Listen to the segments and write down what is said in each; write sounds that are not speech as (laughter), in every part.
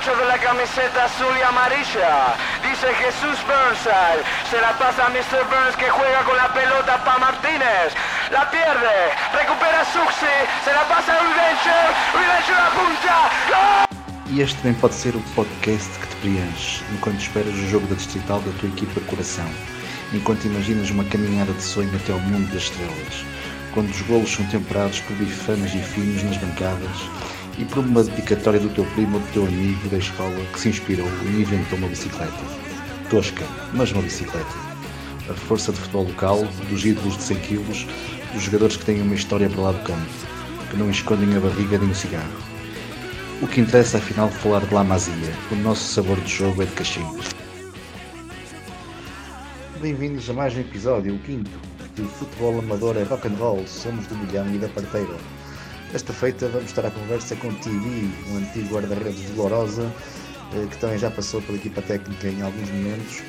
8 de la camiseta azul y amarilla. Dice Jesús Burnside. Se la pasa a Mr. Burns que juega con la pelota para Martínez. La pierde. Recupera Suxi. Se la pasa a apunta. E este também pode ser o podcast que te preenche enquanto esperas o jogo da distrital da tua equipa coração, enquanto imaginas uma caminhada de sonho até ao mundo das estrelas, quando os golos são temperados por bifanas e finos nas bancadas e por uma dedicatória do teu primo ou do teu amigo da escola que se inspirou e inventou uma bicicleta. Tosca, mas uma bicicleta. A força de futebol local, dos ídolos de 100 kg, dos jogadores que têm uma história para lá do campo, que não escondem a barriga nem o cigarro o que interessa afinal falar de La Masia, o nosso sabor de jogo é de cachimbo. Bem-vindos a mais um episódio, o quinto, de Futebol Amador é Rock and Roll, somos do milhão e da parteira. Esta feita vamos estar à conversa com TV, um antigo guarda-redes de Lourosa, eh, que também já passou pela equipa técnica em alguns momentos.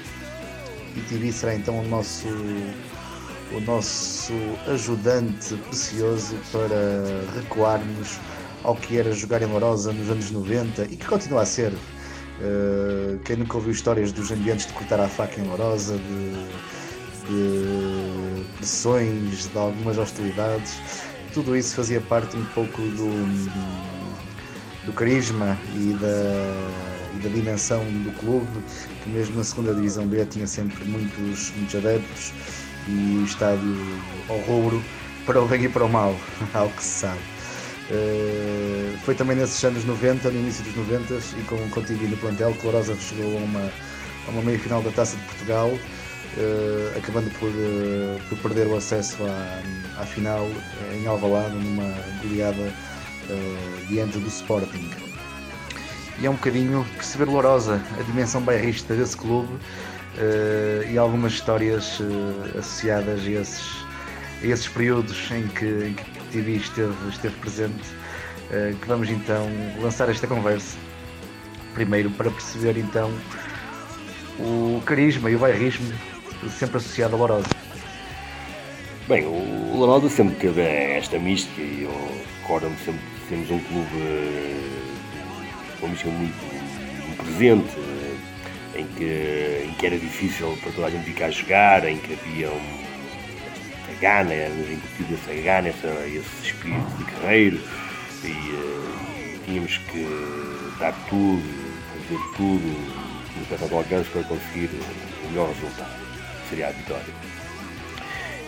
E TV será então o nosso o nosso ajudante precioso para recuarmos ao que era jogar em Lourosa nos anos 90 e que continua a ser. Uh, quem nunca ouviu histórias dos ambientes de cortar a faca em Lourosa, de, de pressões, de algumas hostilidades, tudo isso fazia parte um pouco do, do carisma e da, e da dimensão do clube, que mesmo na segunda divisão B tinha sempre muitos, muitos adeptos e o estádio ao rubro para o bem e para o mal, (laughs) ao que se sabe. Uh, foi também nesses anos 90, no início dos 90 e com o Contigo no plantel, que Lourosa chegou a uma, a uma meia final da Taça de Portugal, uh, acabando por, uh, por perder o acesso à, à final em Alvalade, numa goleada diante do Sporting. E é um bocadinho perceber Lourosa, a dimensão bairrista desse clube e algumas histórias associadas a esses, a esses períodos em que, em que TV esteve, esteve presente, que vamos então lançar esta conversa. Primeiro para perceber então o carisma e o bairrismo sempre associado a Lourosa. Bem, o Lourosa sempre teve esta mística e eu recordo-me sempre que temos um clube com uma mística muito, muito presente, em que, em que era difícil para toda a gente ficar a jogar, em que havia um gana, nos incutido essa gana, essa, esse espírito de carreiro e, uh, tínhamos que dar tudo, fazer tudo no ao alcance para conseguir o melhor resultado, que seria a vitória.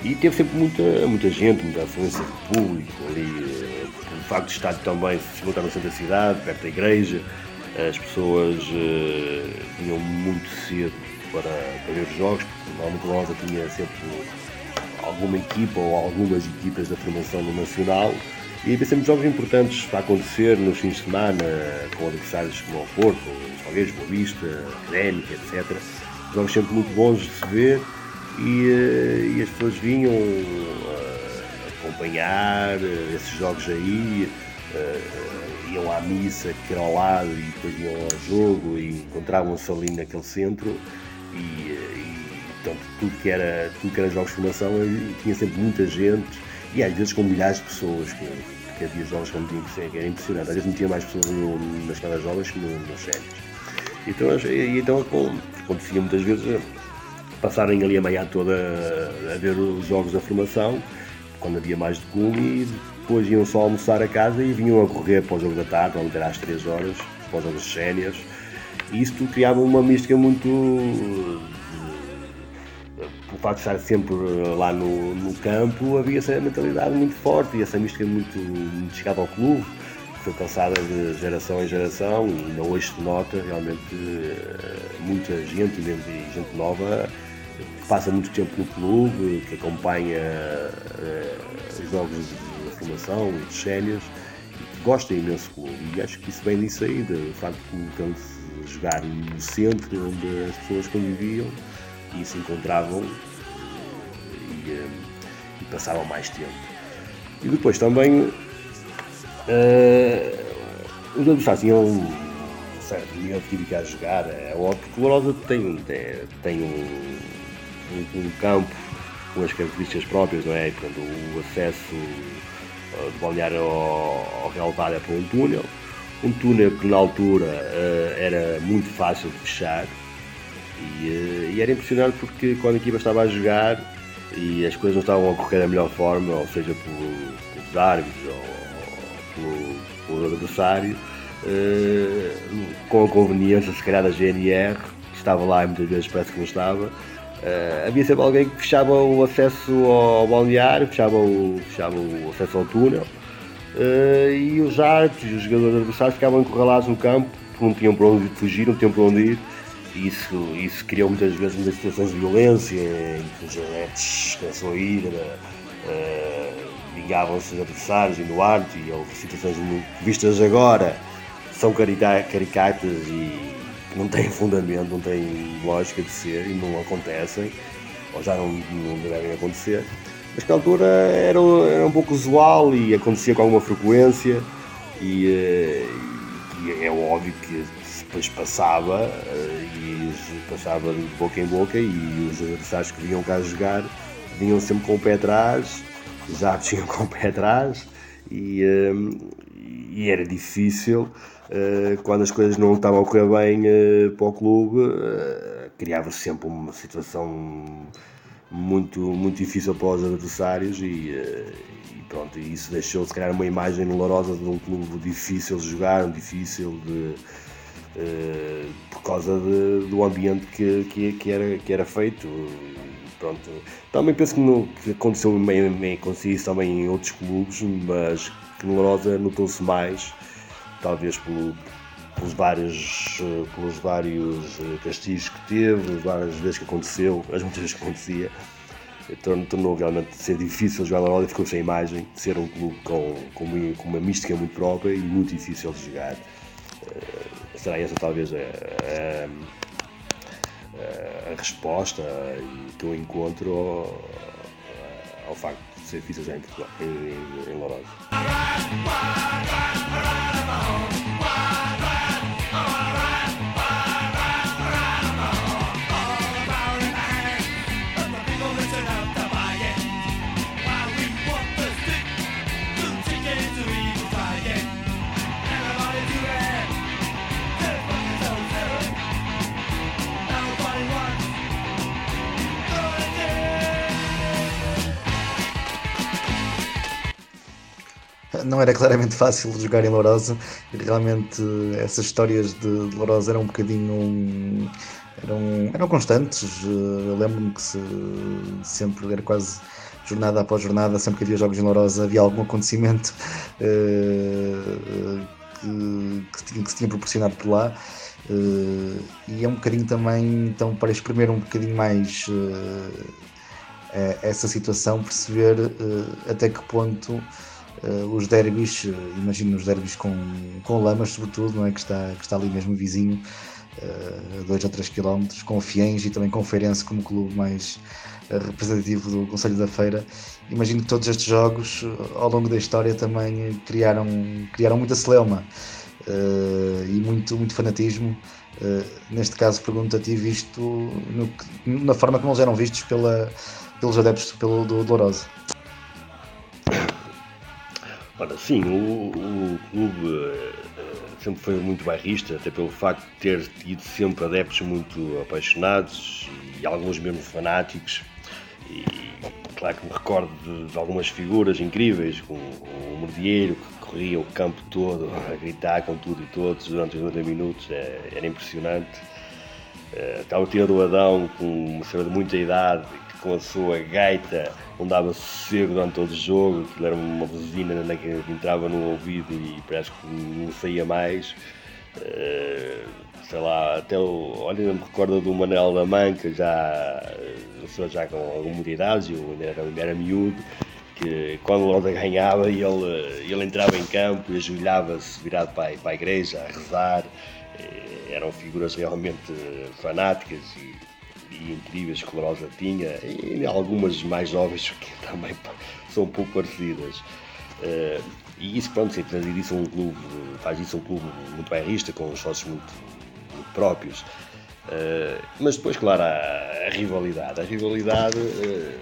E teve sempre muita, muita gente, muita afluência de público ali, uh, pelo facto de estar também se encontrar no centro da cidade, perto da igreja, as pessoas uh, vinham muito cedo para, para ver os jogos, porque normalmente a Rosa tinha sempre alguma equipa ou algumas equipas da formação no Nacional e havia sempre jogos importantes para acontecer nos fins de semana, com adversários como o Porto, os Salgueiros, Boa Vista, Académica, etc. Jogos sempre muito bons de se ver e, eh, e as pessoas vinham uh, acompanhar uh, esses jogos aí, iam à missa que era ao lado e depois iam ao jogo e encontravam-se ali naquele centro e, Portanto, tudo que era, tudo que era jogos de formação tinha sempre muita gente e às vezes com milhares de pessoas, que, que havia jogos que era impressionante. Às vezes não tinha mais pessoas no, nas escalas jovens que no, nos séries. Então, e, então acontecia muitas vezes passarem ali a manhã toda a, ver os jogos da formação, quando havia mais de um, e depois iam só almoçar a casa e vinham a correr para o jogo da tarde, vamos ter às 3 horas, para os jogos de séniores. E isso criava uma mística muito pelo facto de estar sempre eh, lá no, no campo, havia essa mentalidade muito forte e essa mística muito, muito chegada ao clube, foi passada de geração em geração e ainda hoje se nota realmente eh, muita gente, e gente nova, que passa muito tempo no clube, que acompanha uh, os jogos de formação, de sénios, e que gosta imenso do clube. E acho que isso vem disso aí, do facto de jogar no centro, onde as pessoas conviviam e se encontravam e, eh, e passavam mais tempo. E depois também uh, os adversários tinham certo nível de a jogar, é óbvio que o Lourosa tem, tem, tem um, um, um, campo com as características próprias, não é? Portanto, o acesso uh, de ao, ao relevado é por um túnel, um túnel que na altura uh, era muito fácil de fechar e, e, era impressionante porque quando a equipa estava a jogar e as coisas não estavam a ocorrer da melhor forma, ou seja, por, pelos árbitros pelo adversário, uh, com a conveniência se calhar da GNR, que estava lá e muitas vezes parece que não estava, havia sempre alguém que fechava o acesso ao balneário, fechava o, fechava o acesso ao túnel Uh, e os árbitros os jogadores adversários ficavam encurralados no campo, porque não tinham para onde fugir, não tinham para onde ir. Isso, isso criou muitas vezes muitas situações de violência, em que os adeptos começam a ir, uh, vingavam-se os adversários e no arte, e houve situações vistas agora, são caricatas e não têm fundamento, não têm lógica de ser e não acontecem, ou já não, não devem acontecer. Mas na altura era, era um pouco usual e acontecia com alguma frequência e, eh, e é óbvio que depois passava eh, e passava de boca em boca e os adversários que vinham cá jogar vinham sempre com o pé atrás, já (laughs) tinham com o pé atrás e, eh, e era difícil quando as coisas não estavam a correr bem para o clube, criava-se sempre uma situação muito, muito difícil para os adversários e, eh, e pronto, isso deixou se calhar uma imagem dolorosa de um clube difícil de jogar, difícil de uh, por causa de, do ambiente que, que, que, era, que era feito. Pronto. Também penso que, que aconteceu, bem, aconteceu isso também em outros clubes, mas que no Lourosa notou-se mais, talvez pelo, pelos vários, eh, pelos vários eh, castigos que teve, as várias vezes que aconteceu, as muitas vezes que acontecia, tornou, tornou realmente ser difícil jogar na e ficou sem imagem, ser um clube com, com, uma, com uma mística muito própria e muito difícil de jogar. Uh, será essa talvez a, a, a, resposta que eu encontro ao, ao facto de ser jogar em Portugal, em, em Lourosa. Não era claramente fácil jogar em Lourosa. Realmente essas histórias de Lourosa eram um bocadinho eram, eram constantes. Eu lembro-me que se, sempre era quase jornada após jornada, sempre que havia jogos em Lourosa havia algum acontecimento uh, que, que, tinha, que se tinha proporcionado por lá. Uh, e é um bocadinho também então para exprimir um bocadinho mais uh, essa situação, perceber até que ponto uh, os derbys, uh, imagino os derbys com, com Lamas, sobretudo, não é? que, está, que está ali mesmo vizinho, uh, a 2 ou 3 km, com Fiens e também com Feirense como clube mais representativo do Conselho da Feira. Imagino que todos estes jogos, ao longo da história, também criaram, criaram muita celeuma e muito, muito fanatismo. neste caso, pergunto-te, visto no, na forma como eles eram vistos pela, pelos adeptos pelo, do Dolorosa. Ora, sim, o, o clube uh, sempre foi muito bairrista, até pelo facto de ter tido sempre adeptos muito apaixonados e alguns mesmo fanáticos. E claro que me recordo de, de algumas figuras incríveis, como o Mordieiro, que corria o campo todo (laughs) a gritar com tudo e todos durante os 90 minutos, é, era impressionante. Uh, estava o tio do Adão, com uma senhora de muita idade, com a sua gaita não dava sossego durante todo o jogo, aquilo era uma buzina que entrava no ouvido e parece que não saía mais. Uh, sei lá, até o. Olha, me recordo do Manel da Manca, já, já com alguma idade, eu ainda era, era miúdo, que quando o Loda ganhava ele, ele entrava em campo e ajoelhava-se virado para, para a igreja a rezar. Uh, eram figuras realmente fanáticas e e incríveis que Lourosa tinha, e algumas mais jovens que (laughs) também são um pouco parecidas. Uh, e isso, pronto, sem trazer isso a um clube, faz isso um clube muito bairrista, com os sócios muito, muito próprios. Uh, mas depois, claro, a, a rivalidade. A rivalidade, uh,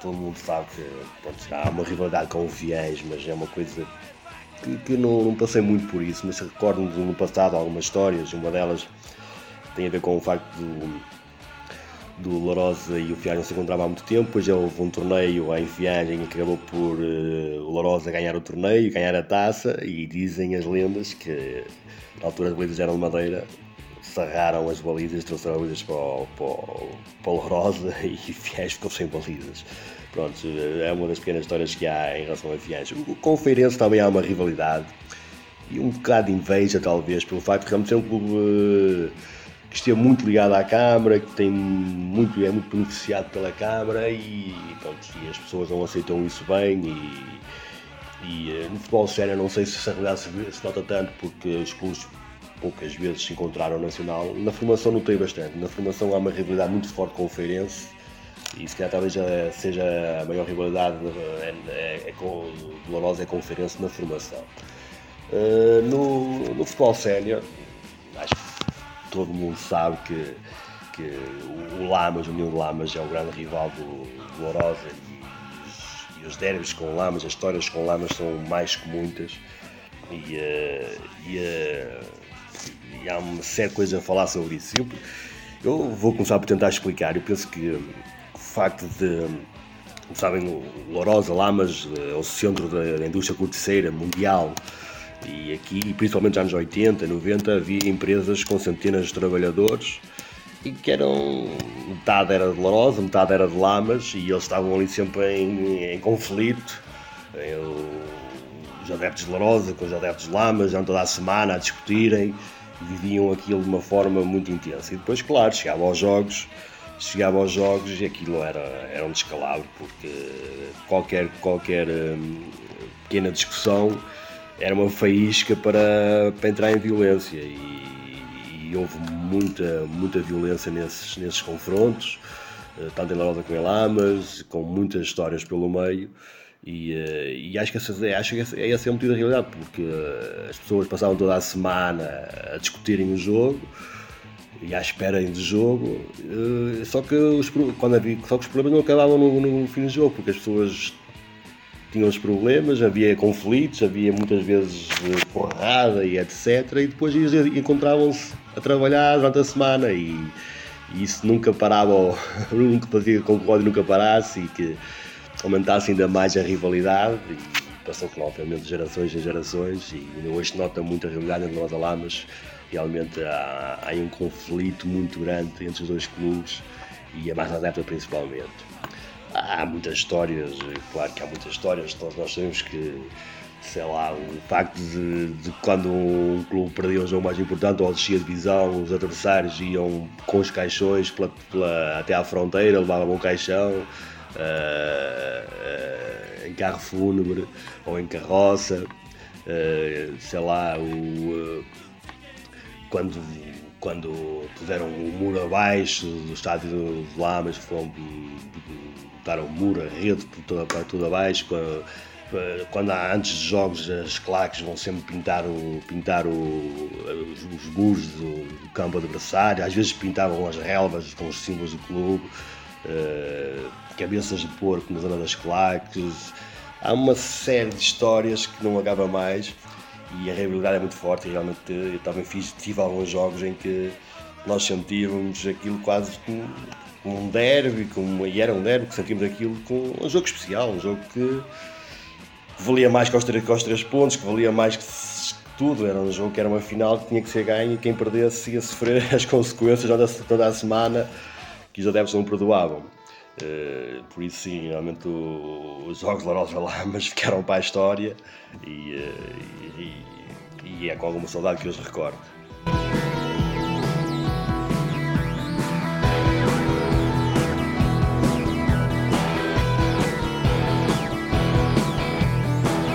todo mundo sabe que pronto, há uma rivalidade com o Fiéis, mas é uma coisa que, que não, não, passei muito por isso, mas recordo-me no passado algumas histórias, uma delas tem a ver com o facto do, do Lourosa e o Fiage não se encontravam há muito tempo, depois houve um torneio em Viagem que acabou por uh, o Lourosa ganhar o torneio, ganhar a taça e dizem as lendas que na altura as balizas eram de madeira, sarraram as balizas, trouxeram as balizas para o, para, o, para o Lourosa (laughs) e Fiage ficou sem balizas. Pronto, é uma das pequenas histórias que há em relação a Fiage. Com o Feirense também há uma rivalidade e um bocado de inveja talvez pelo facto de realmente ser um clube uh, esteve muito ligado à Câmara, que tem muito, é muito beneficiado pela Câmara e, pronto, e as pessoas não aceitam isso bem e, e eh, no futebol sério não sei se essa realidade se, se nota tanto porque os clubes poucas vezes se encontraram nacional. Na formação notei bastante. Na formação há uma rivalidade muito forte com o Feirense e se calhar talvez seja a maior rivalidade é, é, é com, do Lourosa é com o Feirense na formação. Uh, no, no futebol sénior, acho que todo mundo sabe que, que o Lamas, o União de Lamas, é o grande rival do, do Lourosa e os, e os derbys com Lamas, as histórias com Lamas são mais que muitas e, uh, e, uh, e, há uma série de coisas a falar sobre isso. Eu, eu, vou começar por tentar explicar. Eu penso que o facto de, sabem, o Lourosa, Lamas é o centro da indústria corticeira mundial e aqui, principalmente nos anos 80, 90, havia empresas com centenas de trabalhadores e que eram. metade era de Lourosa, metade era de Lamas e eles estavam ali sempre em, em conflito. Os adeptos de Lourosa com os adeptos de Lamas, iam toda a semana a discutirem, viviam aquilo de uma forma muito intensa. E depois, claro, chegava aos jogos, chegava aos jogos e aquilo era, era um descalabro, porque qualquer, qualquer hum, pequena discussão era uma faísca para, para entrar em violência e, e, houve muita, muita violência nesses, nesses confrontos, eh, tanto em Laroda como em Lamas, com muitas histórias pelo meio. E, eh, e, acho que essa, acho que essa, essa é um motivo da realidade, porque eh, as pessoas passavam toda a semana a discutirem o jogo e à espera de jogo, só que os, quando havia, só que os problemas não acabavam no, no fim do jogo, porque as pessoas tinham os problemas, havia conflitos, havia muitas vezes eh, porrada e etc. E depois encontravam-se a trabalhar durante a semana e, e isso nunca parava, (laughs) nunca fazia com que o ódio nunca parasse e que aumentasse ainda mais a rivalidade. E passou com obviamente de gerações em gerações e hoje se nota muita rivalidade entre nós alamas. Realmente há, há um conflito muito grande entre os dois clubes e a mais adepta principalmente. Há muitas histórias, claro que há muitas histórias, todos nós sabemos que, sei lá, o facto de, de quando um clube perdia um jogo mais importante ou descia de divisão, os adversários iam com os caixões pela, pela, até à fronteira, levavam um caixão. Uh, uh, em carro fúnebre ou em carroça, uh, sei lá, o, quando, quando puseram o muro abaixo do estádio de Lamas, foram botaram o muro, a rede por toda, para tudo abaixo. Quando há antes de jogos, as claques vão sempre pintar, o, pintar o, os, os muros do, do, campo adversário, às vezes pintavam as relvas com os símbolos do clube, uh, cabeças de porco na zona das claques. Há uma série de histórias que não acaba mais e a realidade é muito forte. Realmente eu também fiz, tive alguns jogos em que nós sentíamos aquilo quase como um derby, como, e era um derby que sentimos aquilo com um jogo especial, um jogo que valia mais que os, que os três pontos, que valia mais que tudo, era um jogo que era uma final que tinha que ser ganho e quem perdesse ia sofrer (laughs) as consequências toda a semana que os adeptos não perdoavam. Uh, por isso sim, realmente o, os jogos de Lourosa Lamas (laughs) ficaram para a história e, uh, e, e é com alguma saudade que eu os recordo.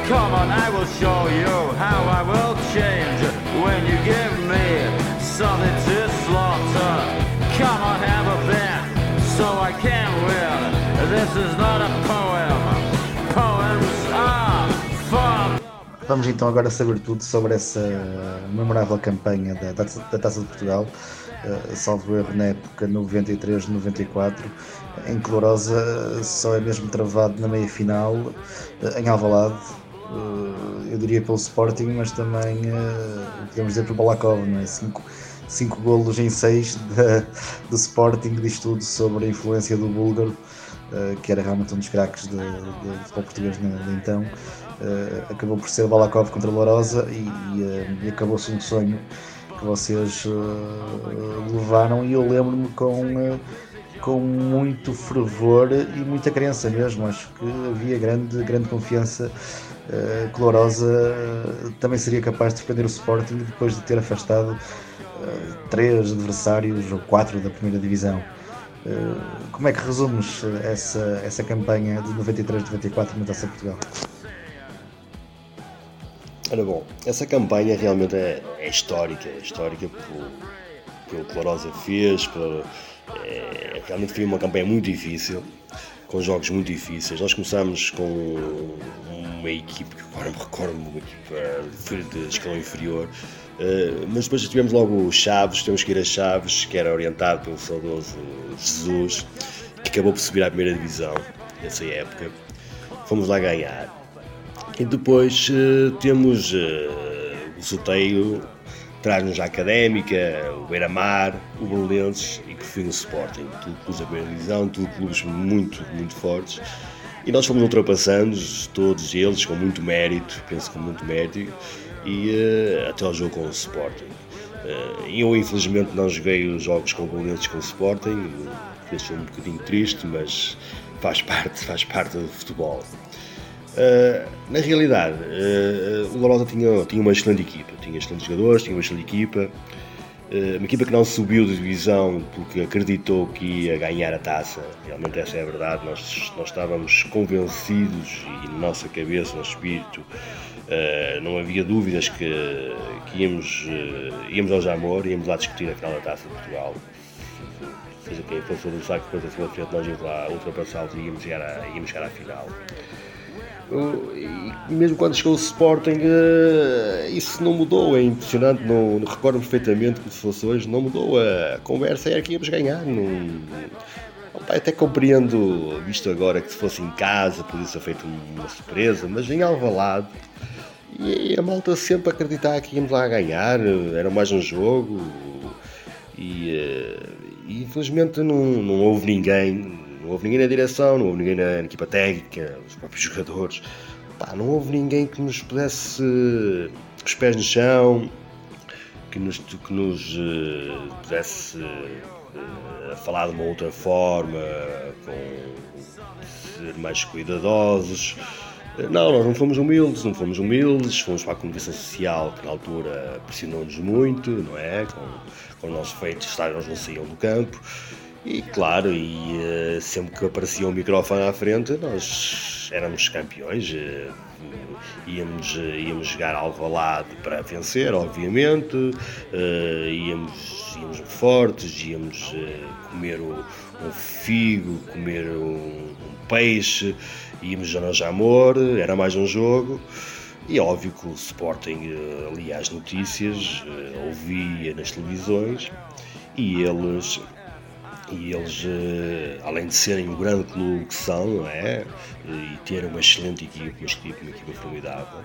Come on, I will show you how I will change when you give me something Vamos então agora saber tudo sobre essa memorável campanha da, da, Taça de Portugal, uh, salvo erro na época 93-94, em que Lourosa só é mesmo travado na meia final, uh, em Alvalade, eu diria pelo Sporting, mas também podemos dizer pelo Balakov, não é? Cinco, cinco golos em seis do Sporting, diz tudo sobre a influência do búlgaro, que era realmente um dos craques do futebol português de então. acabou por ser Balakov contra Lourosa e, e, e acabou-se um sonho que vocês levaram e eu lembro-me com com muito fervor e muita crença mesmo. Acho que havia grande, grande confiança uh, Lourosa uh, também seria capaz de defender o Sporting depois de ter afastado uh, três adversários ou quatro da primeira divisão. Como é que resumes essa, essa campanha de 93-94 na Taça Portugal? Ora bom, essa campanha realmente é, é histórica, é histórica pelo, que Lourosa fez, pelo, é, realmente foi uma campanha muito difícil, com jogos muito difíceis. Nós começámos com uma equipe que agora me recordo, uma equipe de escalão inferior, Uh, mas depois tivemos logo Chaves, temos que ir a Chaves, que era orientado pelo saudoso Jesus, que acabou por subir à primeira divisão nessa época. Fomos lá ganhar. E depois uh, temos o sorteio traz-nos a Académica, o Beira-Mar, o Belenenses e por fim o Sporting. Tudo clubes da primeira divisão, tudo clubes muito, muito fortes. E nós fomos ultrapassando todos eles com muito mérito, penso com muito mérito, e uh, até ao jogo com o Sporting. Uh, eu infelizmente não joguei os jogos com o Belenenses com o Sporting, isso um bocadinho triste, mas faz parte, faz parte do futebol. Uh, na realidade, uh, o Lourosa tinha, tinha uma excelente equipa, tinha excelentes jogadores, tinha uma excelente equipa, uh, uma equipa que não subiu de divisão porque acreditou que ia ganhar a taça, realmente essa é a verdade, nós, nós estávamos convencidos e na nossa cabeça, no espírito, não havia dúvidas que, que íamos, íamos ao Jamor, íamos lá discutir a final da taça de Portugal, seja quem fosse o saco depois a frente nós íamos lá ultrapassá-los e íamos chegar, à, íamos chegar à final e mesmo quando chegou o Sporting, eh, isso não mudou, é impressionante, não, não recordo perfeitamente que se fosse hoje, não mudou, a conversa era que íamos ganhar. Não, até compreendo, visto agora que se fosse em casa podia ser feito uma surpresa, mas em Alvalade, e a malta sempre acreditar que íamos lá ganhar, era mais um jogo, e, eh, e infelizmente não, não houve ninguém houve ninguém na direção, não houve ninguém na, equipa técnica, os próprios jogadores. Pá, não houve ninguém que nos pudesse os pés no chão, que nos, que nos uh, pudesse uh, falar de uma outra forma, com ser mais cuidadosos. Não, nós não fomos humildes, não fomos humildes, fomos para a comunicação social que na altura pressionou-nos muito, não é? Com, com o nosso feito, os estádios não saíam do campo. E claro, e uh, sempre que aparecia um microfone à frente, nós éramos campeões. Uh, íamos, uh, íamos jogar Alvalade para vencer, obviamente. íamos, íamos fortes, íamos comer o, um figo, comer um, um peixe, íamos a Jamor, era mais um jogo. E é óbvio que o Sporting lia as notícias, ouvia nas televisões e eles e eles, eh, além de serem o grande clube que são, é? E terem uma excelente equipe, uma equipe, uma equipe formidável,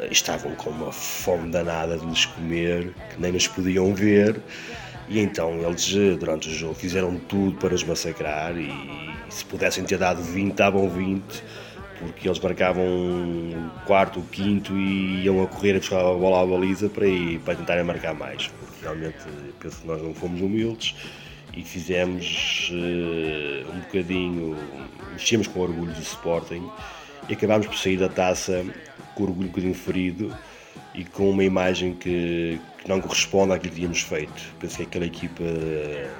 eh, estavam com uma fome danada de nos comer, que nem nos podiam ver, e então eles, eh, durante o jogo, fizeram tudo para os massacrar, e se pudessem ter dado 20, davam 20, porque eles marcavam o quarto, o quinto e iam a correr a buscar a bola à baliza para, ir, para tentarem marcar mais. Porque realmente penso que nós não fomos humildes e fizemos uh, um bocadinho, mexemos com orgulho do Sporting e acabámos por sair da taça com orgulho um bocadinho ferido e com uma imagem que, que não corresponde àquilo que tínhamos feito. Penso que aquela equipa eh,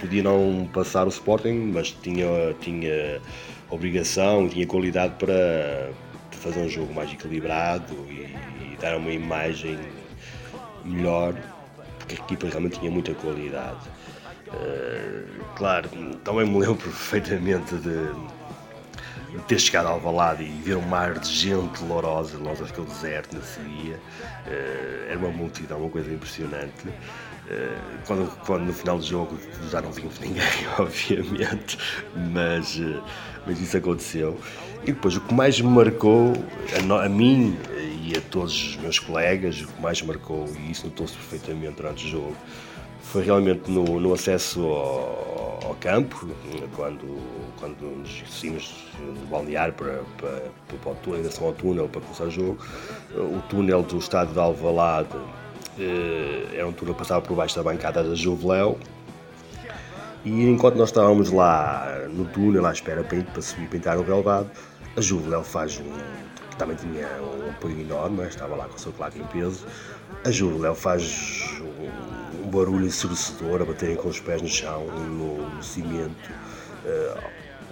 podia não passar o Sporting, mas tinha, tinha obrigação, tinha qualidade para, para fazer um jogo mais equilibrado e, e dar uma imagem melhor, porque a equipa realmente tinha muita qualidade. Eh, claro, também me lembro (laughs) perfeitamente de, de ter chegado ao Alvalade e ver um mar de gente lourosa, nós aquele deserto nesse dia. Uh, era uma multidão, uma coisa impressionante. eh, quando, quando no final do jogo já não vimos ninguém, (laughs) obviamente, mas, eh, mas isso aconteceu. E depois o que mais me marcou, a, a mim e a todos os meus colegas, o que mais marcou, e isso notou-se perfeitamente durante o jogo, foi realmente no, no acesso ao, ao, campo, quando, quando nos saímos do balneário para, para, para, o túnel, em direção ao túnel para começar o jogo, o túnel do estádio de Alvalade eh, era um túnel que passava por baixo da bancada da Juveléu. E enquanto nós estávamos lá no túnel à espera para subir para entrar no relevado, a Juveléu faz um também tinha um apoio enorme, estava lá com o seu claque em peso. A Juveléu faz um, um barulho ensurdecedor a baterem com os pés no chão, no, no cimento.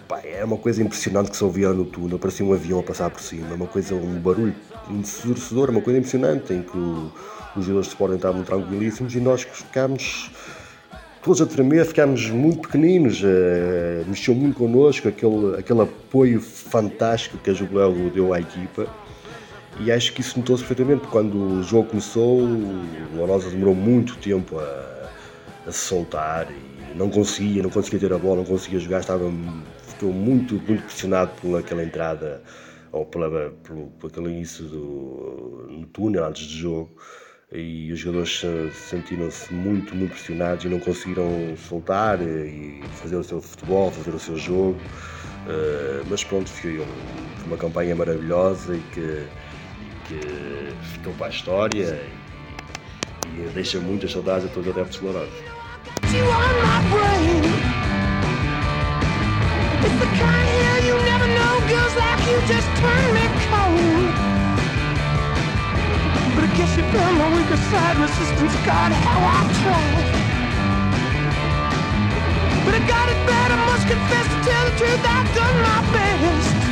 Pá, é uma coisa impressionante que se ouvia no túnel, parecia um avião a passar por cima, uma coisa, um barulho ensurdecedor, uma coisa impressionante em que o, os jogadores de Sporting estavam tranquilíssimos e nós ficámos todos a tremer, ficámos muito pequeninos, uh, mexeu muito connosco, aquele, aquele apoio fantástico que a Jubileu deu à equipa. E acho que isso notou-se perfeitamente. Quando o jogo começou, o Lourosa demorou muito tempo a, a, se soltar e não conseguia, não conseguia ter a bola, não conseguia jogar, estava, ficou muito, muito pressionado por aquela entrada ou pela, pelo, por aquele início do, no túnel antes do jogo e os jogadores sentiram-se muito, muito pressionados e não conseguiram soltar e fazer o seu futebol, fazer o seu jogo. Uh, mas pronto, foi uma campanha maravilhosa e que, que ficou para a história e, e deixa muitas saudades a todos os adeptos I guess you found my weaker side, resistance, God, how I tried. But I got it bad, I must confess to tell the truth, I've done my best.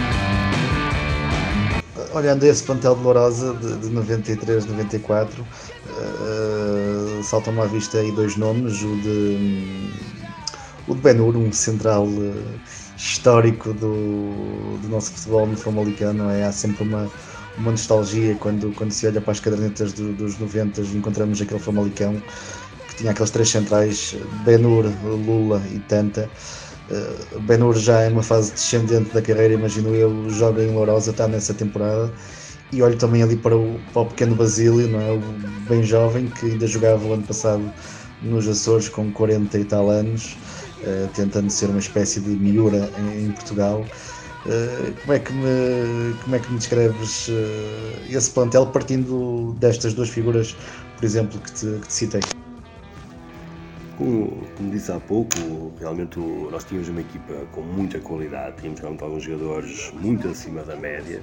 Olhando esse plantel de Lourosa de, de 93, 94, uh, saltam-me à vista aí dois nomes, o de, o de Benur, um central uh, histórico do, do nosso futebol no Famalicano, é, há sempre uma, uma nostalgia quando, quando se olha para as cadernetas do, dos 90 e encontramos aquele Famalicão que tinha aqueles três centrais, Benur, Lula e Tanta. Uh, Benur já é uma fase descendente da carreira, imagino eu, joga em Lourosa, está nessa temporada. E olho também ali para o, para o pequeno Basílio, não é? o bem jovem, que ainda jogava o ano passado nos Açores com 40 e tal anos, uh, tentando ser uma espécie de Miura em, em Portugal. Eh, como, é que me, como é que me descreves uh, esse plantel partindo destas duas figuras, por exemplo, que te, que te citei? Como, como, disse há pouco, realmente nós tínhamos uma equipa com muita qualidade, tínhamos realmente alguns jogadores muito acima da média,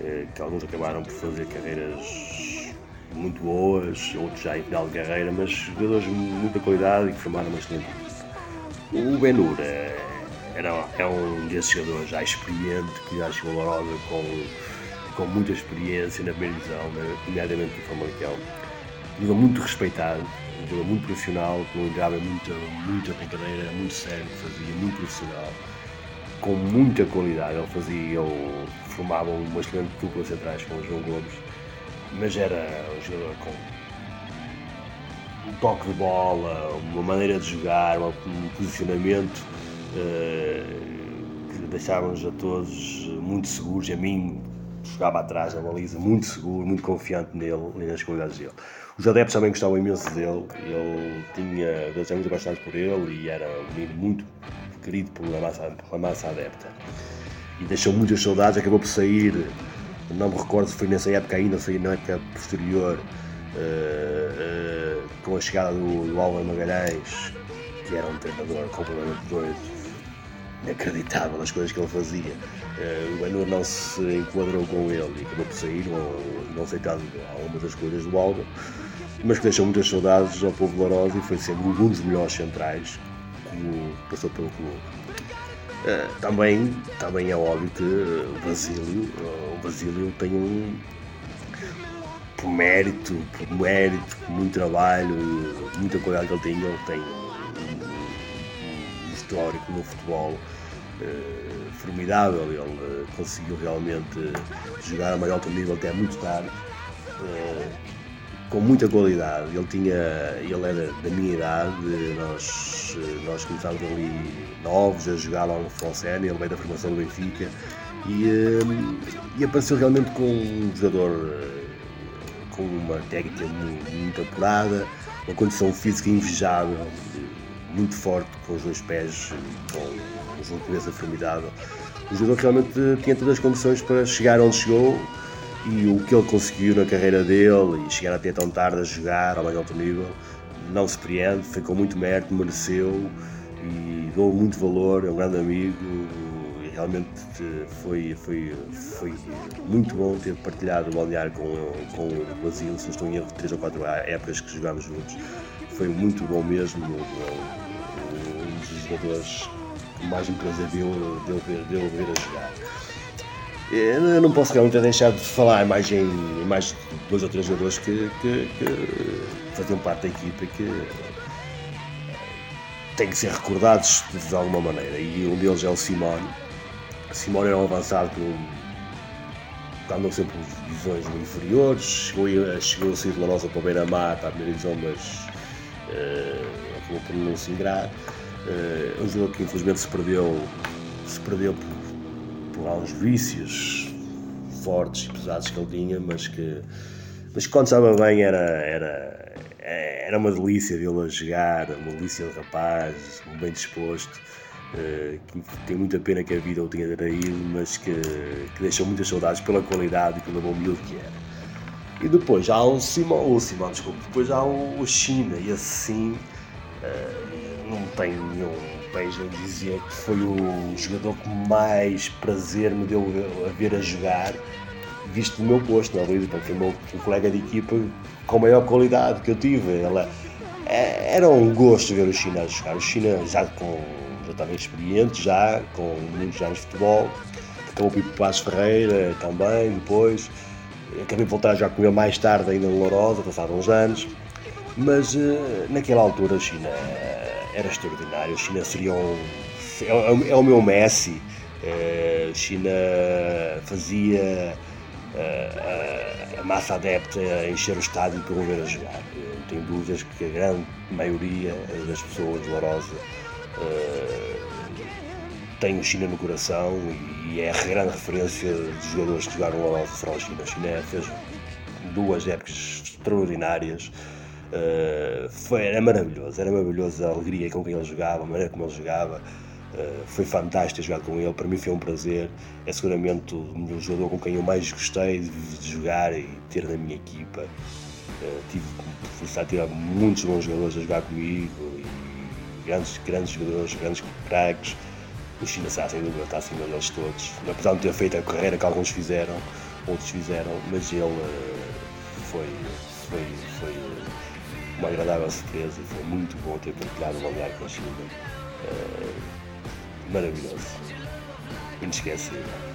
eh, que alguns acabaram por fazer carreiras muito boas, outros já em final de carreira, mas jogadores de muita qualidade e que formaram uma excelente. O Benura era, é um desses jogadores já experiente, que já chegou a Roda com, com muita experiência na primeira divisão, nomeadamente no Famalicão. Um jogador muito respeitado, um jogador muito profissional, não entrava muita, muita brincadeira, era muito sério, fazia muito profissional, com muita qualidade. Ele fazia, ele formava uma excelente dupla centrais com o João Gomes, mas era um jogador com um toque de bola, uma maneira de jogar, um posicionamento eh, que deixávamos a todos muito seguros, a mim jogava atrás da baliza, muito seguro, muito confiante nele e nas qualidades dele. Os adeptos também gostavam imenso dele, ele tinha, eram muito apaixonados por ele e era um menino muito querido pela massa, pela massa adepta. E deixou muitas saudades, acabou por sair, não me recordo se foi nessa época ainda, ou na época posterior, uh, uh, com a chegada do, do Álvaro Magalhães, que era um treinador completamente doido, inacreditável as coisas que ele fazia. Uh, o Benur não se enquadrou com ele e acabou por sair, não, não aceitando algumas das coisas do álbum, mas que deixou muitas saudades ao povo Lourosa e foi sempre um dos melhores centrais que passou pelo clube. Uh, também, também é óbvio que o Basílio, uh, o Basílio tem um por mérito, por mérito, por muito trabalho, muita qualidade que ele tem, ele tem histórico no futebol uh, formidável. Ele conseguiu realmente jogar a maior nível até muito tarde. Com muita qualidade. Ele tinha, ele era da minha idade, nós, nós começámos ali novos a jogar lá no Fonseca, ele veio da formação do Benfica e, e apareceu realmente com um jogador com uma técnica muito, muito apurada, uma condição física invejável, muito forte, com os dois pés, com um jogo de cabeça formidável. O jogador realmente tinha todas as condições para chegar onde chegou e o que ele conseguiu na carreira dele e chegar até tão tarde a jogar ao mais alto nível não se prende, foi com muito mérito, mereceu e dou muito valor, é um grande amigo e realmente foi, foi, foi muito bom ter partilhado o balneário com, com o Brasil, se não estou em erro, três ou quatro épocas que jogámos juntos. Foi muito bom mesmo, um dos jogadores que mais me prazer deu, deu, deu ver a jogar. Eu não posso realmente deixar de falar mais em, mais dois ou três jogadores que, que, que faziam parte da equipa que têm que ser recordados de alguma maneira. E um deles é o Simone. Simone era um avançado que andou sempre divisões inferiores, chegou a, chegou a sair de Lourosa para o Beira-Mar, para a primeira divisão, mas uh, acabou por não se ingrar. Uh, um jogador que infelizmente se perdeu, se perdeu por uns vícios fortes e pesados que ele tinha, mas que, mas quando estava bem era, era, era uma delícia vê-lo a jogar, uma delícia de rapaz, bem disposto. Uh, que tem muita pena que a vida o tenha traído, mas que, que deixou muitas saudades pela qualidade e pelo bom miúdo que era. E depois há o Simão, o Simão, desculpa, depois há o China, e assim uh, não tem nenhum Page dizia que foi o jogador que mais prazer me deu a ver a jogar, visto do meu posto, não é? Porque foi o meu colega de equipa com maior qualidade que eu tive. Ela, é, era um gosto ver o China a jogar. O China já, com, já estava experiente, já com muitos anos de futebol. Acabou por ir para o Paz Ferreira também, depois. Acabei de voltar já com ele mais tarde, ainda no Lourosa, passaram uns anos. Mas eh, naquela altura o China era extraordinário. A China seria um. É, é o meu Messi. A China fazia a massa adepta a encher o estádio para o ver a jogar. Não tenho dúvidas que a grande maioria das pessoas de Lourosa tem o China no coração e é a grande referência dos jogadores que jogaram Lourosa será o China. A China fez duas épocas extraordinárias. Uh, foi, era maravilhoso, era maravilhoso a alegria com quem ele jogava, a maneira como ele jogava. Uh, foi fantástico jogar com ele, para mim foi um prazer. É seguramente o jogador com quem eu mais gostei de, de jogar e ter na minha equipa. Uh, tive de ter muitos bons jogadores a jogar comigo grandes, grandes jogadores, grandes craques. O China Sá, sem dúvida, está acima deles todos. Apesar de ter feito a carreira que alguns fizeram, outros fizeram, mas ele foi, foi, foi uma agradável surpresa e foi muito bom ter partilhado o lugar com a China. Uh, maravilhoso. Inesquecível.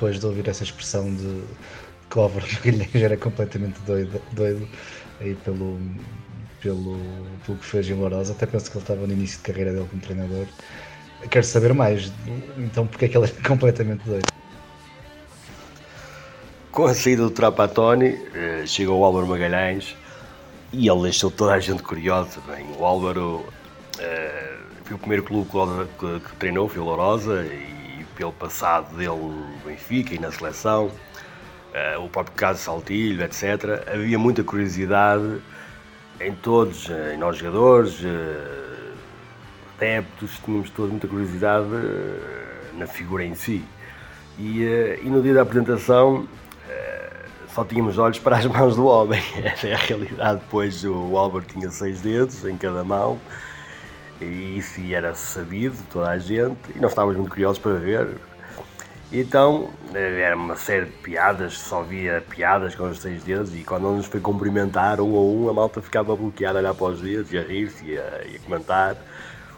Depois de ouvir essa expressão de Álvaro (laughs) Magalhães era completamente doido, doido aí pelo, pelo, pelo que fez em Lourosa. Até penso que ele estava no início de carreira dele como treinador. Quero saber mais, então, porque é que ele era (laughs) completamente doido? Com a saída do Trapatoni, eh, chegou o Álvaro Magalhães e ele deixou toda a gente curiosa. Bem, o Álvaro uh, foi o primeiro clube que, que, que treinou, foi o Lourosa, e pelo passado dele no Benfica e na seleção, uh, o próprio caso Saltilho, etc. Havia muita curiosidade em todos, em nós jogadores, uh, adeptos, tínhamos todos muita curiosidade uh, na figura em si. E, e no dia da apresentação só tínhamos olhos para as mãos do homem. (laughs) Essa é a realidade. Depois o Álvaro tinha seis dedos em cada mão e isso era sabido, toda a gente, e nós estávamos muito curiosos para ver. Então, era uma série de piadas, só via piadas com os seis dedos, e quando nos foi cumprimentar um a um, a malta ficava bloqueada a olhar para os dedos e a rir-se e, e a, comentar.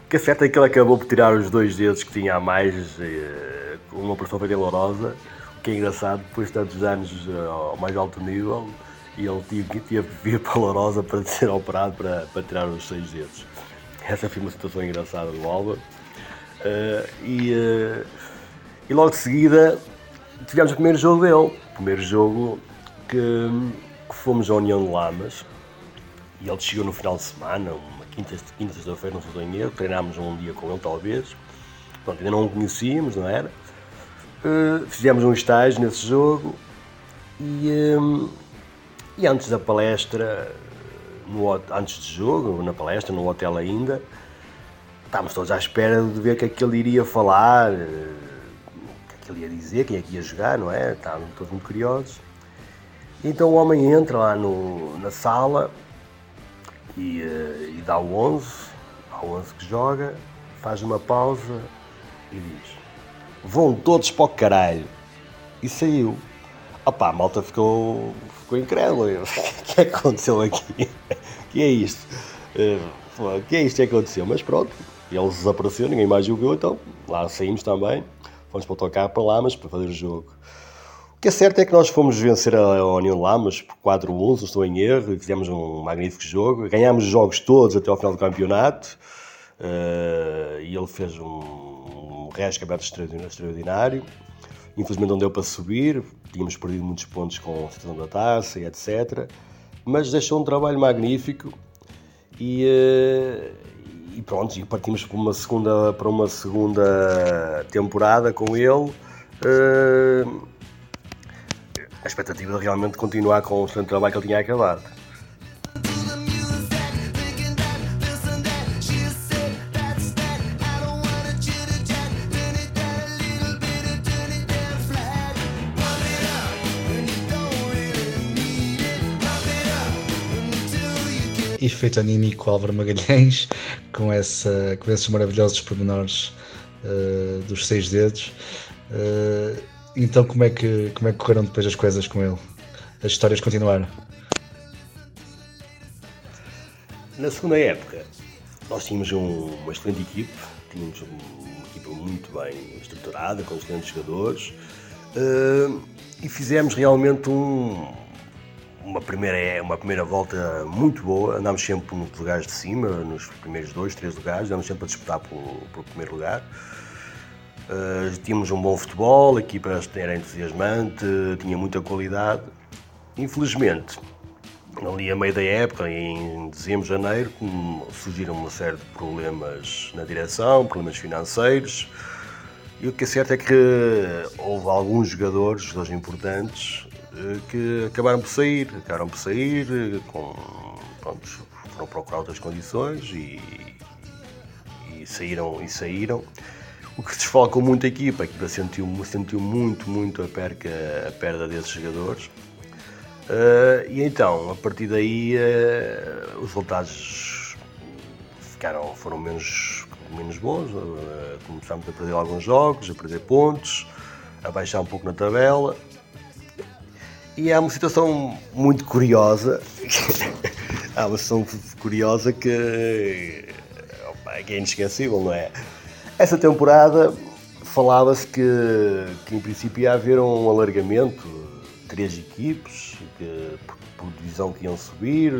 O que é certo é que ele acabou por tirar os dois dedos que tinha a mais, eh, uma operação feita dolorosa, o que é engraçado, depois de tantos anos eh, ao mais alto nível, e ele tinha, que vir (laughs) para Lourosa para ser operado para, para tirar os seis dedos. Essa foi uma situação engraçada do Alba. Uh, e, uh, e logo de seguida tivemos o primeiro jogo dele. O primeiro jogo que, que fomos à União de Lamas. E ele chegou no final de semana, uma quinta, quinta sexta-feira, não se em erro. Treinámos um dia com ele, talvez. Pronto, ainda não o conhecíamos, não era? Uh, fizemos um estágio nesse jogo e, um, e antes da palestra, no, antes do jogo, na palestra, no hotel ainda, estávamos todos à espera de ver o que é que ele iria falar, eh, o que é que ele ia dizer, quem é que ia jogar, não é? Estávamos todos muito curiosos. Então o homem entra lá no, na sala e, eh, e dá o 11, ao 11 que joga, faz uma pausa e diz: Vão todos para o caralho. E saiu. Opá, a malta ficou, ficou incrédula. (laughs) O que é que aconteceu aqui? O que é isto? Eh, o que é isto que aconteceu? Mas pronto, ele desapareceu, ninguém mais jogou, então lá saímos também. Fomos para o tocar para Lamas para fazer o jogo. O que é certo é que nós fomos vencer a União Lamas por 4-1, se estou em erro, fizemos um magnífico jogo. Ganhámos os jogos todos até ao final do campeonato. Uh, e ele fez um, um rescate extraordinário. Infelizmente não deu para subir, tínhamos perdido muitos pontos com a situação da taça e etc. Mas deixou um trabalho magnífico e, eh, e pronto, e partimos para uma segunda, para uma segunda temporada com ele. Eh, a expectativa de realmente continuar com o excelente trabalho que ele tinha acabado. Efeito anímico Álvaro Magalhães, (laughs) com, essa, com esses maravilhosos pormenores uh, dos seis dedos. Uh, então, como é, que, como é que correram depois as coisas com ele? As histórias continuaram? Na segunda época, nós tínhamos um, uma excelente equipe, tínhamos uma equipe muito bem estruturada, com excelentes jogadores, uh, e fizemos realmente um, uma primeira, é uma primeira volta muito boa, andámos sempre nos lugares de cima, nos primeiros dois, três lugares, andámos sempre a disputar pelo, primeiro lugar. Uh, tínhamos um bom futebol, a equipa era entusiasmante, tinha muita qualidade. Infelizmente, ali a meio da época, em dezembro, janeiro, surgiram uma série de problemas na direção, problemas financeiros. E o que é certo é que houve alguns jogadores, jogadores importantes, que acabaram por sair, acabaram por sair, eh, com, pronto, foram procurar outras condições e, e, saíram e saíram. O que desfalcou muito a equipa, a equipa sentiu, sentiu muito, muito a perca, a perda desses jogadores. Uh, e então, a partir daí, uh, os resultados ficaram, foram menos, menos bons. Uh, começámos a perder alguns jogos, a perder pontos, a baixar um pouco na tabela. E há uma situação muito curiosa. (laughs) há uma situação curiosa que, é inesquecível, não é? Essa temporada falava-se que, que em princípio ia haver um alargamento, três equipes que, por, por divisão que iam subir.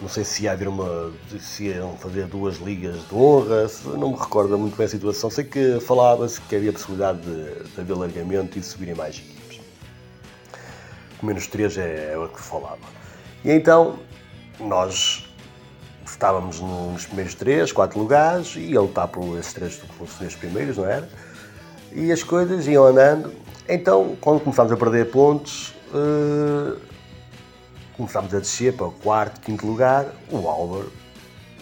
Não sei se ia haver uma. se iam fazer duas ligas de honra, não me recordo muito bem a situação. Sei que falava-se que havia possibilidade de, de haver alargamento e de subirem mais equipes menos 3 é, é o que falava. E então nós estávamos nos primeiros 3, 4 lugares e ele está por esses três, pelos três primeiros, não era? E as coisas iam andando. Então, quando começámos a perder pontos, uh, começámos a descer para o quarto, quinto lugar. O Álvaro,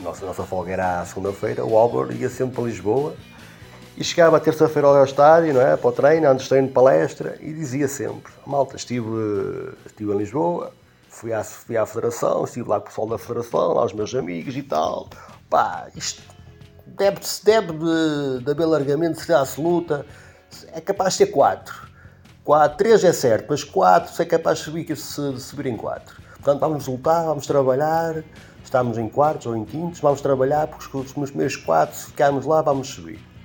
nossa, nossa folga era à segunda-feira, o Álvaro ia sempre para Lisboa e chegava terça-feira ao estádio, não é? para o treino, antes do treino de palestra, e dizia sempre: Malta, estive, estive em Lisboa, fui à, fui à Federação, estive lá com o pessoal da Federação, lá os meus amigos e tal. Pá, isto deve-se deve de, haver largamento, será absoluta. É capaz de ser 4. 4, 3 é certo, mas 4 é capaz de subir, de subir em 4. Portanto, vamos lutar, vamos trabalhar, estamos em quartos ou em quintos, vamos trabalhar, porque nos primeiros quatro, se ficarmos lá, vamos subir.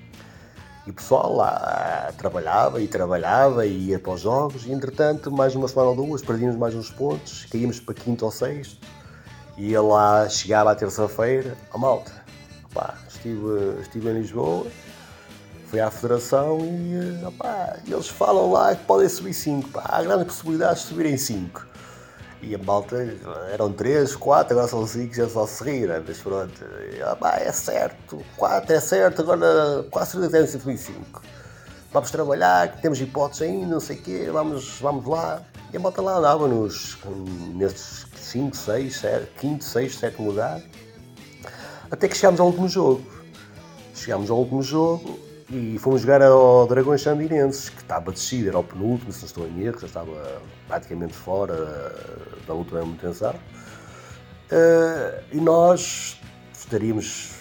E o pessoal lá trabalhava e trabalhava e ia para os jogos, e entretanto, mais uma semana ou duas, perdíamos mais uns pontos, caímos para quinto ou sexto, e ele lá chegava à terça-feira, a malta, opá, estive, estive em Lisboa, fui à federação e opá, eles falam lá que podem subir 5, há grandes possibilidades de subirem 5. E a malta eram 3, 4, agora são 5, já só se rir, né? mas pronto, opá, é certo, 4 é certo, agora quase devem subir 5. Vamos trabalhar, temos hipóteses ainda, não sei o quê, vamos, vamos lá. E a malta lá andava nos, nestes 5, 6, 7, 5, 6, 7 lugar. Até que chegámos ao último jogo. Chegámos ao último jogo e fomos jogar ao Dragões Sandinenses, que estava descido, era o penúltimo, se não estou em erro, já estava praticamente fora da última manutenção. Uh, e nós estaríamos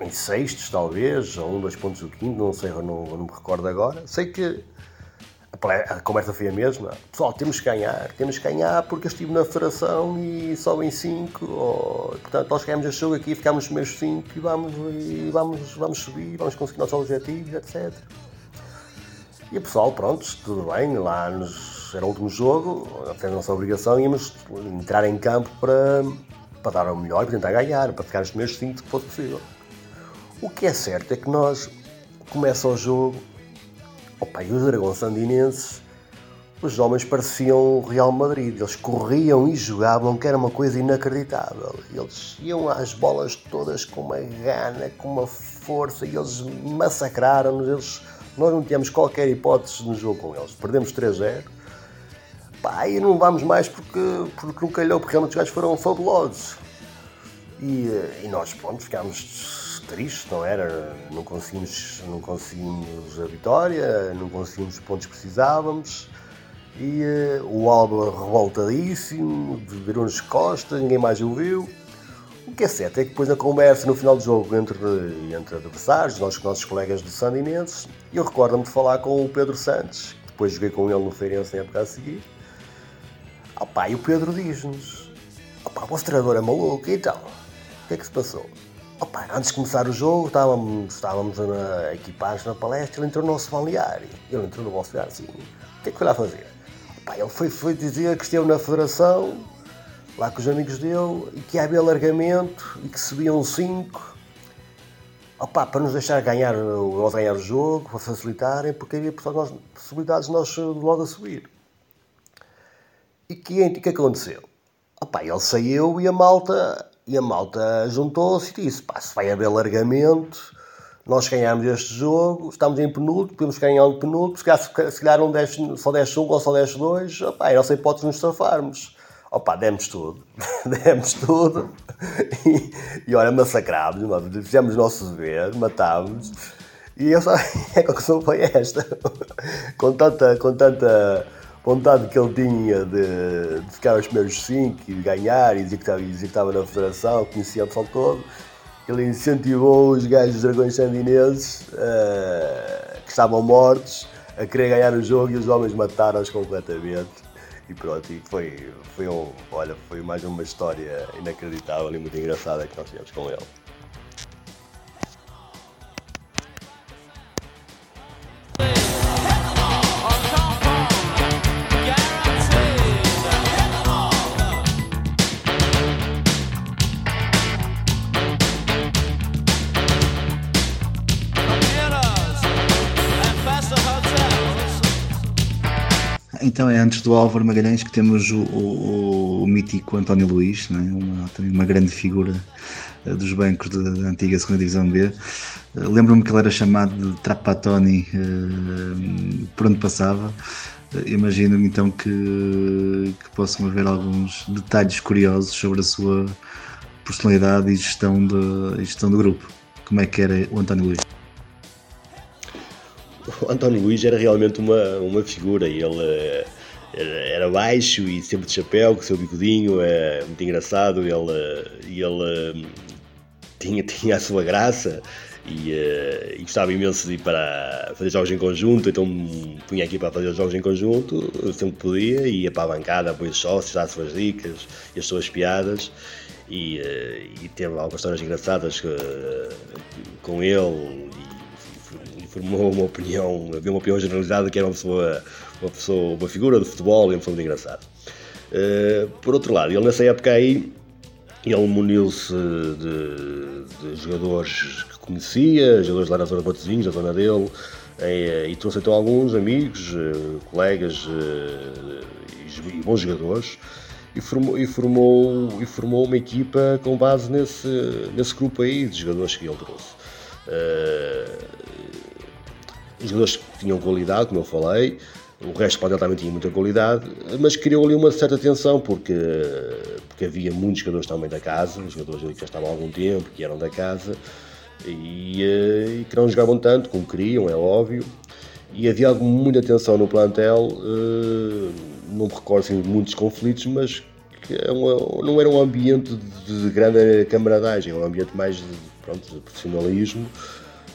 em sextos, talvez, ou um, dois pontos do quinto, não sei, não, não me recordo agora. Sei que a conversa foi a mesma. Pessoal, temos que ganhar, temos que ganhar porque eu estive na federação e só em 5. Portanto, nós ganhamos este jogo aqui, ficámos nos primeiros 5 e, vamos, e vamos, vamos subir, vamos conseguir nossos objetivos, etc. E o pessoal, pronto, tudo bem, lá nos, era o último jogo, fez a nossa obrigação, íamos entrar em campo para, para dar o melhor, para tentar ganhar, para ficar nos primeiros 5 que fosse possível. O que é certo é que nós, começa o jogo, Opa, e os dragões sandinenses, os homens pareciam o Real Madrid. Eles corriam e jogavam, que era uma coisa inacreditável. Eles iam às bolas todas com uma gana, com uma força, e eles massacraram-nos. Eles, nós não tínhamos qualquer hipótese no jogo com eles. Perdemos 3-0. Pá, e não vamos mais porque, porque não calhou, porque realmente os gajos foram fabulosos. E, e nós, pronto, ficámos triste, não era? Não conseguimos, não conseguimos a vitória, não conseguimos os pontos que precisávamos. E uh, o Alba revoltadíssimo, virou-nos costas, ninguém mais o viu. O que é certo é que depois na conversa no final do jogo entre, entre adversários, nós nossos colegas do Sandinenses, eu recordo-me de falar com o Pedro Santos, que depois joguei com ele no Feirense na época a seguir. Opa, e o Pedro diz-nos: Opa, o vosso treinador é maluco, então, o que é que se passou? Opa, antes de começar o jogo, estávamos, estávamos equipados na palestra, ele entrou no nosso balneário. Ele entrou no nosso balneário, o que é que foi lá fazer? Opa, ele foi, foi dizer que esteve na federação, lá com os amigos dele, e que havia alargamento, e que subiam cinco. Opa, para nos deixar ganhar, nós ganhar o jogo, para facilitarem, porque havia possibilidades de nós logo a subir. E que, que aconteceu? Opa, ele saiu e a malta e a malta juntou-se e disse: pá, se vai haver largamento, nós ganhamos este jogo, estamos em penúltimo, podemos ganhar um penúltimo, se calhar, se calhar não desce, só desce um ou só desce dois, opá, é a nossa hipótese de nos safarmos. Opá, demos tudo, (laughs) demos tudo. E, e olha, massacrámos, fizemos o nosso dever, matámos e eu só, (laughs) a conclusão foi esta, (laughs) com tanta, com tanta vontade que ele tinha de, de ficar aos primeiros 5 e ganhar e dizer que, estava, dizer que estava na federação, conhecia o pessoal todo, ele incentivou os gajos dos dragões sandinenses uh, que estavam mortos a querer ganhar o jogo e os homens mataram-os completamente. E pronto, e foi, foi, um, olha, foi mais uma história inacreditável e muito engraçada que nós tivemos com ele. Então é antes do Álvaro Magalhães que temos o, o, o mítico António Luís, é? uma, também uma grande figura uh, dos bancos da antiga segunda divisão B. Uh, Lembro-me que ele era chamado de Trapatoni uh, por onde passava. Imagino-me então que, que possam haver alguns detalhes curiosos sobre a sua personalidade e gestão, de, gestão do grupo. Como é que era o António Luís? O António Luís era realmente uma, uma figura. Ele eh, era baixo e sempre de chapéu, com o seu bigodinho, é muito engraçado, ele, ele tinha, (laughs) tinha a sua graça e, uh, e, gostava imenso de ir para fazer jogos em conjunto, então punha aqui para fazer jogos em conjunto, sempre podia, ia para a bancada, os sócios, dar as suas dicas e as suas piadas. E, e teve algumas histórias engraçadas com ele formou uma opinião, havia uma opinião generalizada que era uma pessoa, uma pessoa, uma figura de futebol e uma pessoa muito engraçada. por outro lado, ele nessa época aí ele muniu-se de, de, jogadores que conhecia, jogadores lá na zona de Botezinhos, na zona dele, e, e trouxe então alguns amigos, eh, colegas eh, e bons jogadores e formou, e, formou, e formou uma equipa com base nesse, nesse grupo aí de jogadores que ele trouxe. Uh, jogadores que tinham qualidade, como eu falei, o resto pode também tinha muita qualidade, mas criou ali uma certa tensão porque, porque havia muitos jogadores também da casa, jogadores ali que já estavam há algum tempo, que eram da casa e, eh, e que não jogavam tanto como queriam, é óbvio. E havia muita tensão no plantel, eh, não me recordo assim, de muitos conflitos, mas que é não era um ambiente de grande camaradagem, era um ambiente mais de, pronto, de profissionalismo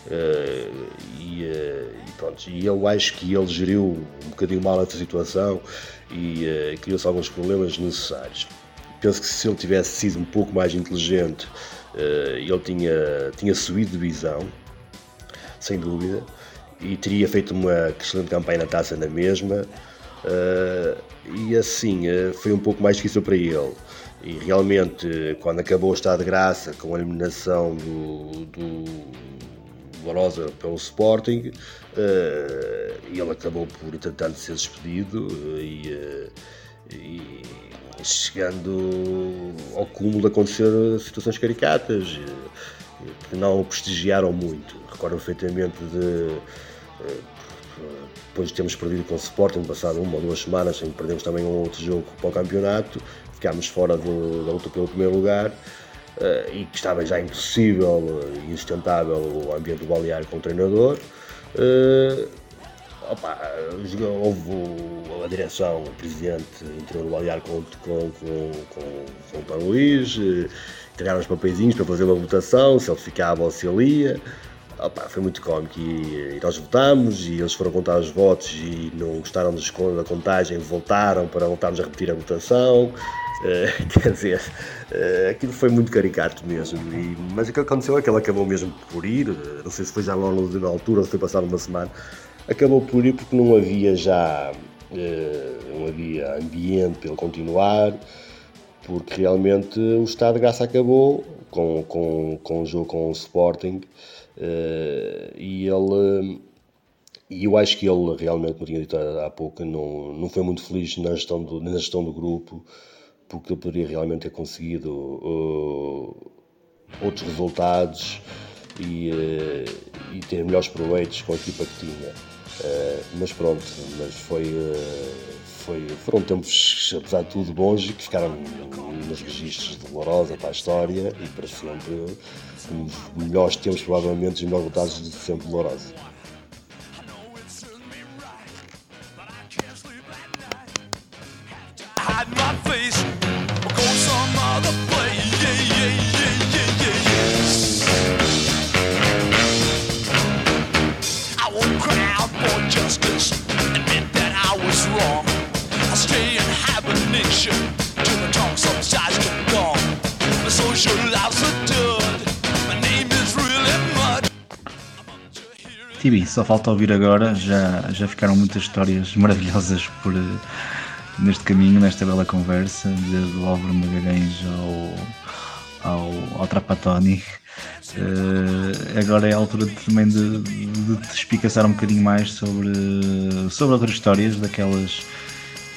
Uh, e, uh, e, pronto, e eu acho que ele geriu um bocadinho mal essa situação e uh, criou-se alguns problemas necessários. Penso que se ele tivesse sido um pouco mais inteligente, ele tinha, tinha subido de visão, sem dúvida, e teria feito uma excelente campanha na taça na mesma. e assim foi um pouco mais difícil para ele. E realmente, quando acabou o estado de graça, com a eliminação do, do pelo Sporting uh, e ele acabou por, entretanto, ser despedido uh, e, uh, e, chegando ao cúmulo de acontecer situações caricatas que não o prestigiaram muito. Recordo perfeitamente de depois de termos perdido com o Sporting, passado uma ou duas semanas, em que perdemos também um outro jogo para o campeonato, ficámos fora da luta pelo primeiro lugar. Uh, e que estava já impossível e insustentável o ambiente do balneário com o treinador. Uh, opa, houve a direção, o presidente entrou no balneário com, com, com, com, com o Paulo Luís, entregaram os papeizinhos para fazer uma votação, se ele ficava ou se ele ia. Opa, foi muito cómico e, e, nós votámos e eles foram contar os votos e não gostaram da contagem, voltaram para voltarmos a repetir a votação. Uh, (laughs) quer dizer, uh, aquilo foi muito caricato mesmo. E, mas o que aconteceu é que ele acabou mesmo por ir, uh, não sei se foi já logo na altura ou se foi passado uma semana, acabou por ir porque não havia já não havia ambiente para ele continuar, porque realmente o estado de graça acabou com, com, com o jogo com o Sporting e ele e eu acho que ele realmente, como tinha dito há pouco, não, não foi muito feliz na gestão do, na gestão do grupo porque eu poderia realmente ter conseguido uh, outros resultados e, uh, e, ter melhores proveitos com a equipa que tinha. Uh, mas pronto, mas foi, foi, foram tempos, apesar de tudo, bons e que ficaram nos registros de Lourosa para a história e para sempre melhores tempos, provavelmente, os melhores resultados de sempre Lourosa. Tibi, só falta ouvir agora, já, já ficaram muitas histórias maravilhosas por, neste caminho, nesta bela conversa, desde o Álvaro Magalhães ao, ao, ao Trapatoni. Uh, agora é a altura de, também de, de, te explicaçar um bocadinho mais sobre, sobre outras histórias, daquelas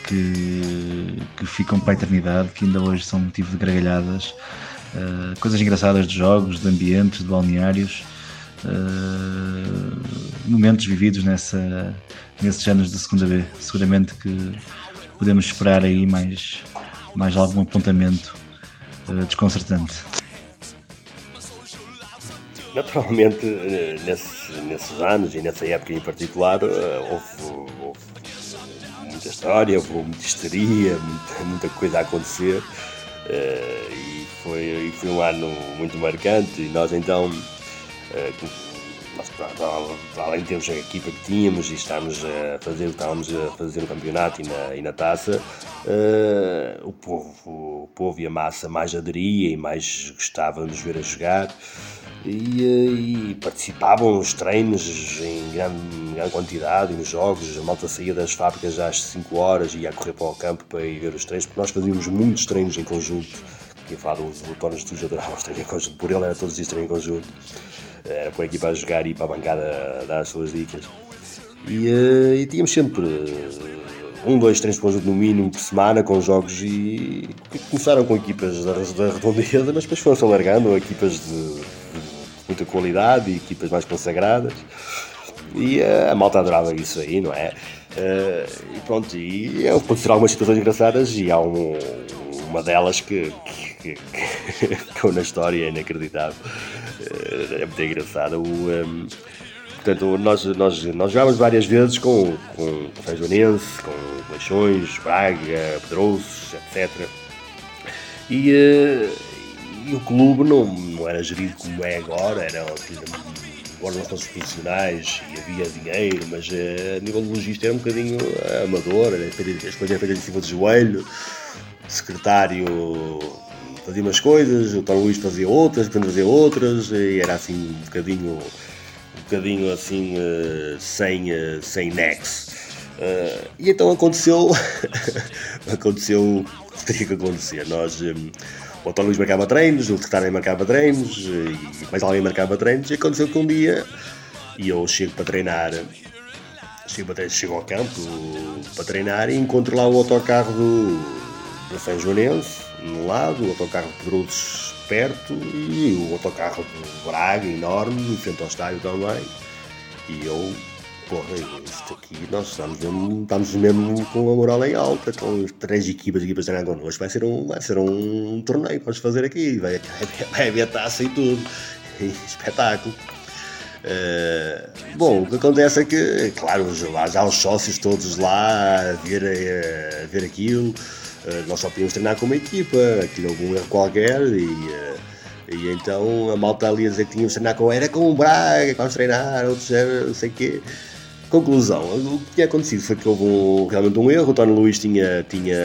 que, que ficam para a eternidade, que ainda hoje são motivo de gargalhadas, uh, coisas engraçadas de jogos, de ambientes, de balneários. Uh, momentos vividos nessa, nesses anos da segunda B. Seguramente que podemos esperar aí mais, mais algum apontamento uh, desconcertante. Naturalmente, eh, nesses, nesses anos e nessa época em particular, houve, houve muita história, houve muita histeria, muita, muita coisa a acontecer. e foi, foi um ano muito marcante e nós então além de termos a equipa que tínhamos e estávamos a fazer o estávamos a fazer no campeonato e na, e na taça, uh, o, povo, o povo e a massa mais aderia e mais gostava de nos ver a jogar. E, eh, e, participavam nos treinos em grande, grande, quantidade, nos jogos. A malta saía das fábricas às 5 horas e ia correr para o campo para ir ver os treinos, porque nós fazíamos muitos treinos em conjunto. Quem fala do Tónis (laughs) dos adorava os treinos em conjunto, por ele era todos os treinos em conjunto. Era a equipa a jogar e para a bancada dar as suas dicas. E, uh, e tínhamos sempre um, dois de conjunto no mínimo por semana com jogos e começaram com equipas da, da redondeza, mas depois foram-se alargando equipas de, de, muita qualidade e equipas mais consagradas. E uh, a malta adorava isso aí, não é? E pronto, e pode ser algumas situações engraçadas e há um, uma delas que, que, que, que na história é inacreditável. É muito engraçada. O, um, portanto, nós, nós, nós jogámos várias vezes com, com Joanense, com Leixões, Braga, Pedrouços, etc. E, uh, e, o clube não, não era gerido como é agora, era somos profissionais e havia dinheiro, mas uh, a nível de logística era um bocadinho amador, as coisas eram feitas em cima de joelho secretário fazia umas coisas, o Tom Luís fazia outras, o fazia outras, e era assim um bocadinho, um bocadinho assim uh, sem, uh, sem nexo. Uh, e então aconteceu, (laughs) aconteceu o que teria que acontecer. Nós, um, o Tom Luís marcava treinos, o secretário marcava treinos, e mais alguém marcava treinos, e aconteceu que um dia, e eu chego para treinar, chego, ao campo para treinar e encontro lá o autocarro do da São Joanense, no lado, o autocarro de Pedrouços perto e o autocarro de Braga, enorme, em frente ao estádio também. E eu, porra, isto aqui, nós estamos mesmo, estamos mesmo com a moral em alta, com três equipas, equipas treinando connosco. Vai ser um, vai ser um torneio que vamos fazer aqui, vai, haver taça e tudo. (laughs) Espetáculo. Uh, bom, o que acontece é que, claro, já, já os sócios todos lá a ver, a, a ver aquilo, eh, nós só podíamos treinar com uma equipa, aquilo algum erro qualquer e, uh, e então a malta ali a dizer que tínhamos de treinar com era com o Braga, que vamos treinar, outros era não sei o quê. Conclusão, o que tinha acontecido foi que houve um, realmente um erro, o Tony Luís tinha, tinha,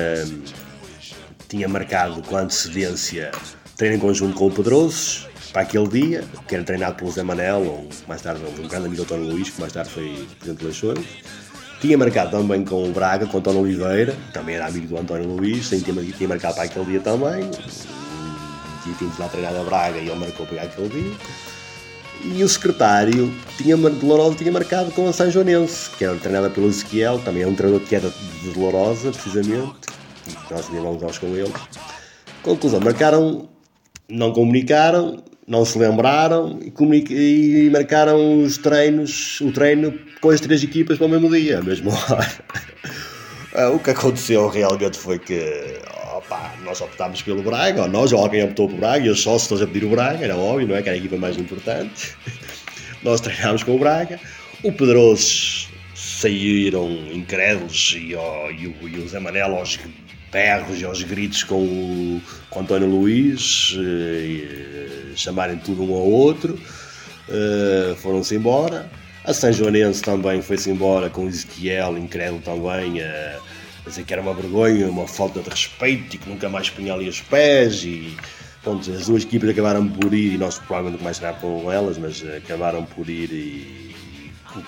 tinha marcado com antecedência treino em conjunto com o Pedrosos para aquele dia, que era treinado pelo Zé Manel, ou mais tarde um grande amigo do Tony Luís, que mais tarde foi presidente de Leixões tinha marcado também com o Braga, com o António Oliveira, também era amigo do António Luís, tinha, tinha marcado para aquele dia também. E tínhamos lá treinado a Braga e ele marcou para aquele dia. E o secretário tinha, de Lourosa tinha marcado com a São Joanense, que era treinada pelo Ezequiel, também é um treinador que era de Lourosa, precisamente, nós íamos com ele. Conclusão, marcaram, não comunicaram, não se lembraram e, e, marcaram os treinos, o treino com as três equipas para o mesmo dia, (laughs) a mesma hora. Ah, o que aconteceu realmente foi que opa, nós optámos pelo Braga, ou nós, ou alguém optou pelo Braga, e os sócios estão a pedir o Braga, era óbvio, não é? Que era a equipa mais importante. (laughs) Nós treinámos com o Braga. O Pedroso saíram incrédulos e, oh, e, o, e o Zé Manel aos berros e aos gritos com o, com António Luís, e, chamarem tudo um ao outro, uh, foram-se embora. A São Joanense também foi-se embora com o Ezequiel, incrédulo também, uh, a dizer que era uma vergonha, uma falta de respeito e que nunca mais punha ali os pés. E pronto, as duas equipas acabaram por ir, e nós provavelmente mais será com elas, mas acabaram por ir e,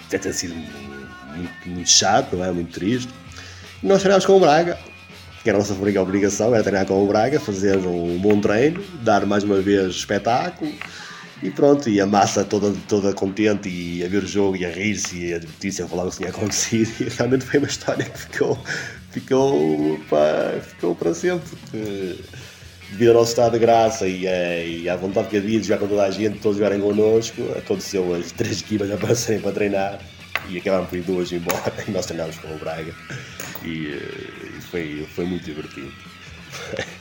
deve ter sido muito, muito chato, não é? muito triste. E nós treinámos com o Braga, que era a nossa obrigação, era treinar com o Braga, fazer um bom treino, dar mais uma vez espetáculo e pronto, e a massa toda, toda contente e a ver o jogo e a rir-se e a divertir-se a falar o que tinha acontecido (laughs) e realmente foi uma história que ficou, ficou, pá, ficou para sempre. Devido ao nosso estado de graça e, e à vontade que havia de jogar com toda a gente, todos jogarem connosco, aconteceu as três equipas aparecerem para treinar e acabaram por ir duas embora (laughs) e nós treinámos com o Braga e, e foi, foi muito divertido. (laughs)